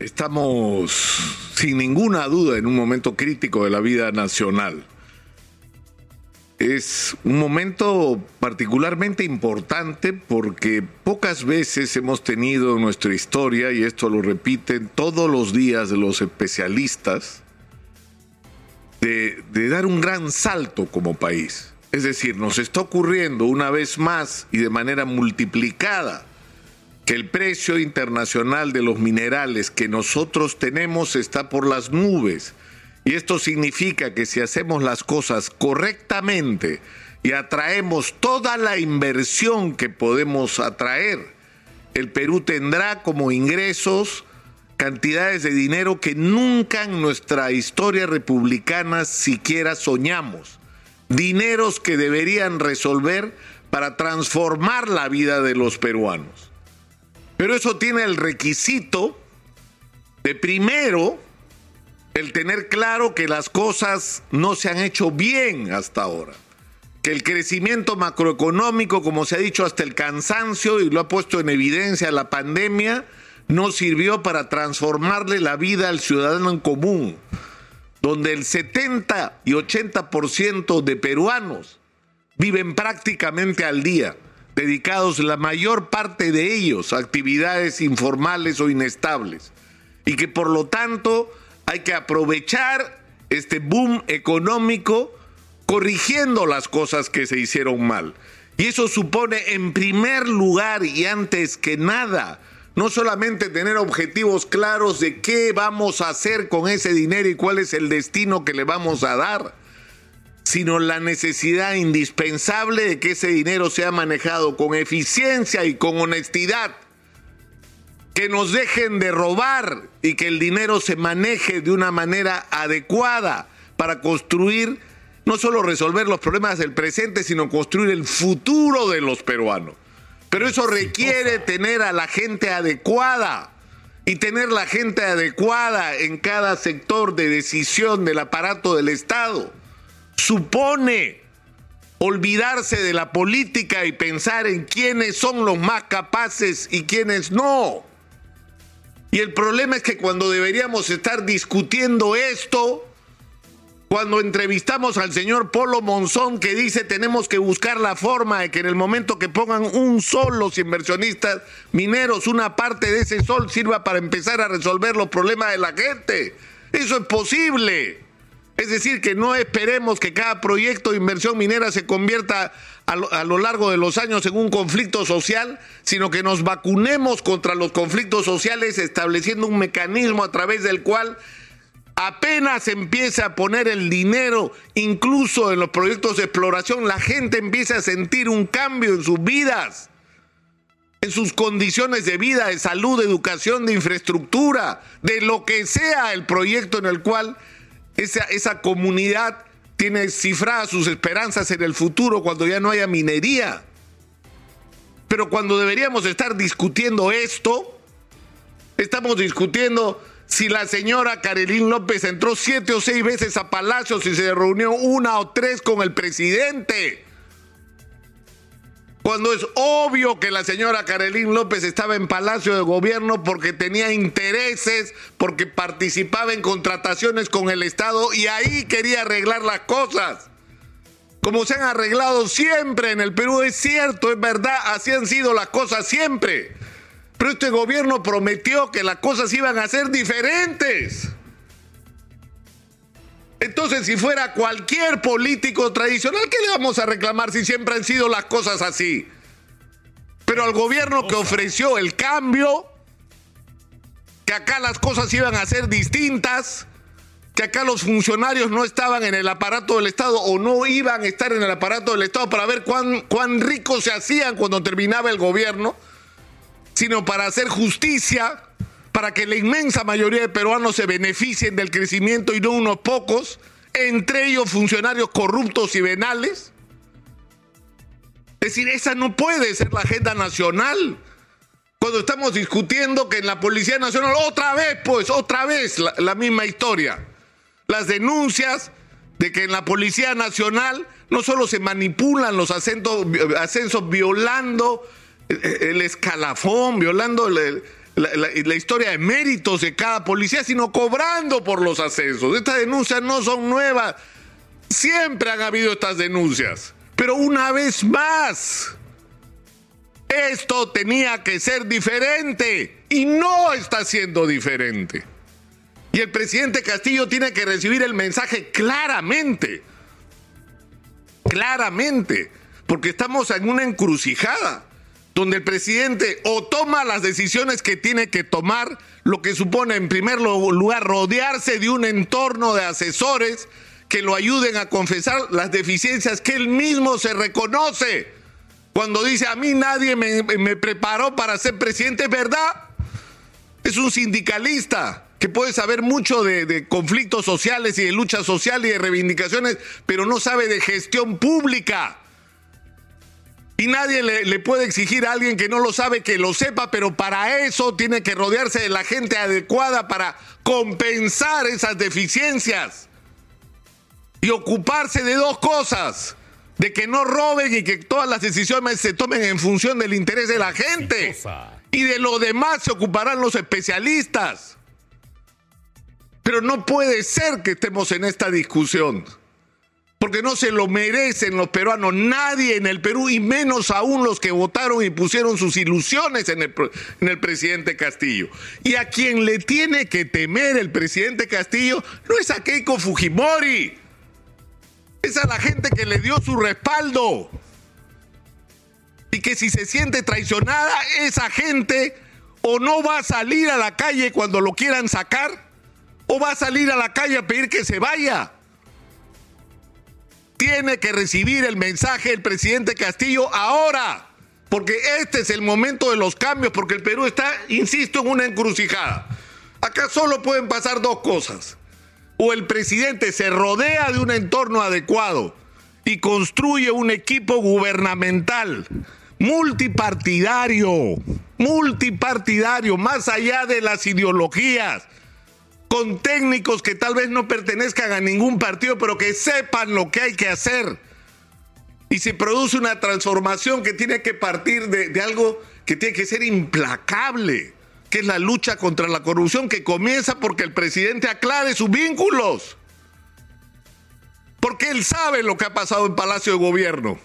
Estamos sin ninguna duda en un momento crítico de la vida nacional. Es un momento particularmente importante porque pocas veces hemos tenido en nuestra historia, y esto lo repiten todos los días los especialistas, de, de dar un gran salto como país. Es decir, nos está ocurriendo una vez más y de manera multiplicada que el precio internacional de los minerales que nosotros tenemos está por las nubes. Y esto significa que si hacemos las cosas correctamente y atraemos toda la inversión que podemos atraer, el Perú tendrá como ingresos cantidades de dinero que nunca en nuestra historia republicana siquiera soñamos. Dineros que deberían resolver para transformar la vida de los peruanos. Pero eso tiene el requisito de primero el tener claro que las cosas no se han hecho bien hasta ahora. Que el crecimiento macroeconómico, como se ha dicho hasta el cansancio y lo ha puesto en evidencia la pandemia, no sirvió para transformarle la vida al ciudadano en común, donde el 70 y 80% de peruanos viven prácticamente al día dedicados la mayor parte de ellos a actividades informales o inestables y que por lo tanto hay que aprovechar este boom económico corrigiendo las cosas que se hicieron mal. Y eso supone en primer lugar y antes que nada, no solamente tener objetivos claros de qué vamos a hacer con ese dinero y cuál es el destino que le vamos a dar, sino la necesidad indispensable de que ese dinero sea manejado con eficiencia y con honestidad. Que nos dejen de robar y que el dinero se maneje de una manera adecuada para construir, no solo resolver los problemas del presente, sino construir el futuro de los peruanos. Pero eso requiere tener a la gente adecuada y tener la gente adecuada en cada sector de decisión del aparato del Estado supone olvidarse de la política y pensar en quiénes son los más capaces y quiénes no. Y el problema es que cuando deberíamos estar discutiendo esto, cuando entrevistamos al señor Polo Monzón que dice tenemos que buscar la forma de que en el momento que pongan un sol los inversionistas mineros, una parte de ese sol sirva para empezar a resolver los problemas de la gente. Eso es posible. Es decir, que no esperemos que cada proyecto de inversión minera se convierta a lo, largo de los años en un conflicto social, sino que nos vacunemos contra los conflictos sociales estableciendo un mecanismo a través del cual apenas empieza a poner el dinero, incluso en los proyectos de exploración, la gente empieza a sentir un cambio en sus vidas, en sus condiciones de vida, de salud, de educación, de infraestructura, de lo que sea el proyecto en el cual esa, comunidad tiene cifradas sus esperanzas en el futuro cuando ya no haya minería. Pero cuando deberíamos estar discutiendo esto, estamos discutiendo si la señora Carolín López entró siete o seis veces a Palacios y se reunió una o tres con el presidente cuando es obvio que la señora Carolín López estaba en Palacio de Gobierno porque tenía intereses, porque participaba en contrataciones con el Estado y ahí quería arreglar las cosas. Como se han arreglado siempre en el Perú, es cierto, es verdad, así han sido las cosas siempre. Pero este gobierno prometió que las cosas iban a ser diferentes. Entonces, si fuera cualquier político tradicional, ¿qué le vamos a reclamar si siempre han sido las cosas así? Pero al gobierno que ofreció el cambio, que acá las cosas iban a ser distintas, que acá los funcionarios no estaban en el aparato del Estado o no iban a estar en el aparato del Estado para ver cuán, cuán ricos se hacían cuando terminaba el gobierno, sino para hacer justicia para que la inmensa mayoría de peruanos se beneficien del crecimiento y no unos pocos, entre ellos funcionarios corruptos y venales? Es decir, esa no puede ser la agenda nacional. Cuando estamos discutiendo que en la Policía Nacional, otra vez, pues, otra vez la, misma historia. Las denuncias de que en la Policía Nacional no solo se manipulan los ascensos, ascensos violando el escalafón, violando el, la, historia de méritos de cada policía, sino cobrando por los ascensos. Estas denuncias no son nuevas. Siempre han habido estas denuncias. Pero una vez más, esto tenía que ser diferente y no está siendo diferente. Y el presidente Castillo tiene que recibir el mensaje claramente. Claramente. Porque estamos en una encrucijada donde el presidente o toma las decisiones que tiene que tomar, lo que supone en primer lugar rodearse de un entorno de asesores que lo ayuden a confesar las deficiencias que él mismo se reconoce. Cuando dice a mí nadie me, preparó para ser presidente, ¿es verdad? Es un sindicalista que puede saber mucho de, de, conflictos sociales y de lucha social y de reivindicaciones, pero no sabe de gestión pública. Y nadie le, puede exigir a alguien que no lo sabe que lo sepa, pero para eso tiene que rodearse de la gente adecuada para compensar esas deficiencias. Y ocuparse de dos cosas. De que no roben y que todas las decisiones se tomen en función del interés de la gente. Y de lo demás se ocuparán los especialistas. Pero no puede ser que estemos en esta discusión porque no se lo merecen los peruanos, nadie en el Perú y menos aún los que votaron y pusieron sus ilusiones en el, en el, presidente Castillo. Y a quien le tiene que temer el presidente Castillo no es a Keiko Fujimori, es a la gente que le dio su respaldo. Y que si se siente traicionada, esa gente o no va a salir a la calle cuando lo quieran sacar, o va a salir a la calle a pedir que se vaya tiene que recibir el mensaje del presidente Castillo ahora, porque este es el momento de los cambios, porque el Perú está, insisto, en una encrucijada. Acá solo pueden pasar dos cosas. O el presidente se rodea de un entorno adecuado y construye un equipo gubernamental multipartidario, multipartidario, más allá de las ideologías, con técnicos que tal vez no pertenezcan a ningún partido, pero que sepan lo que hay que hacer. Y se produce una transformación que tiene que partir de, algo que tiene que ser implacable, que es la lucha contra la corrupción, que comienza porque el presidente aclare sus vínculos. Porque él sabe lo que ha pasado en Palacio de Gobierno.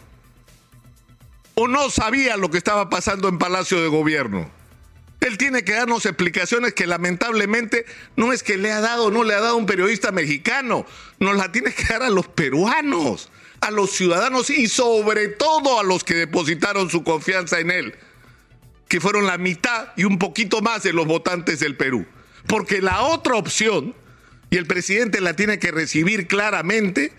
O no sabía lo que estaba pasando en Palacio de Gobierno. Él tiene que darnos explicaciones que lamentablemente no es que le ha dado no le ha dado un periodista mexicano, nos la tiene que dar a los peruanos, a los ciudadanos y sobre todo a los que depositaron su confianza en él, que fueron la mitad y un poquito más de los votantes del Perú. Porque la otra opción, y el presidente la tiene que recibir claramente,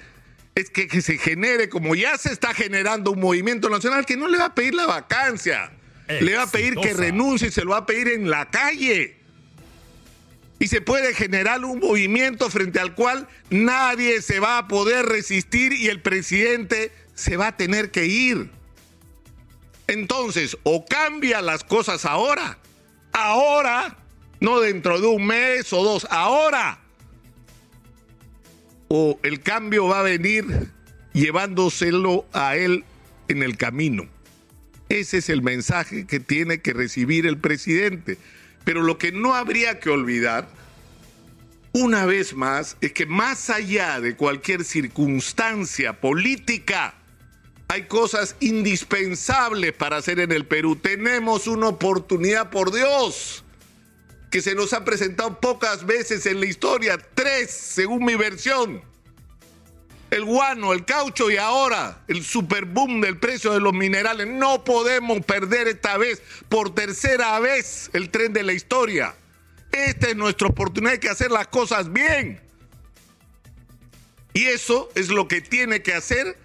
es que se genere, como ya se está generando un movimiento nacional que no le va a pedir la vacancia le va a pedir que renuncie, se lo va a pedir en la calle. Y se puede generar un movimiento frente al cual nadie se va a poder resistir y el presidente se va a tener que ir. Entonces, o cambia las cosas ahora, ahora, no dentro de un mes o dos, ahora. O el cambio va a venir llevándoselo a él en el camino. Ese es el mensaje que tiene que recibir el presidente. Pero lo que no habría que olvidar, una vez más, es que más allá de cualquier circunstancia política, hay cosas indispensables para hacer en el Perú. Tenemos una oportunidad, por Dios, que se nos ha presentado pocas veces en la historia, tres, según mi versión el guano, el caucho y ahora el super boom del precio de los minerales. No podemos perder esta vez, por tercera vez, el tren de la historia. Esta es nuestra oportunidad de hacer las cosas bien. Y eso es lo que tiene que hacer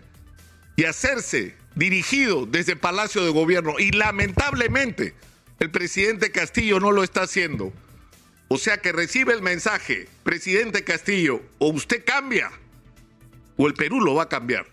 y hacerse dirigido desde Palacio de Gobierno. Y lamentablemente el presidente Castillo no lo está haciendo. O sea que recibe el mensaje, presidente Castillo, o usted cambia o el Perú lo va a cambiar.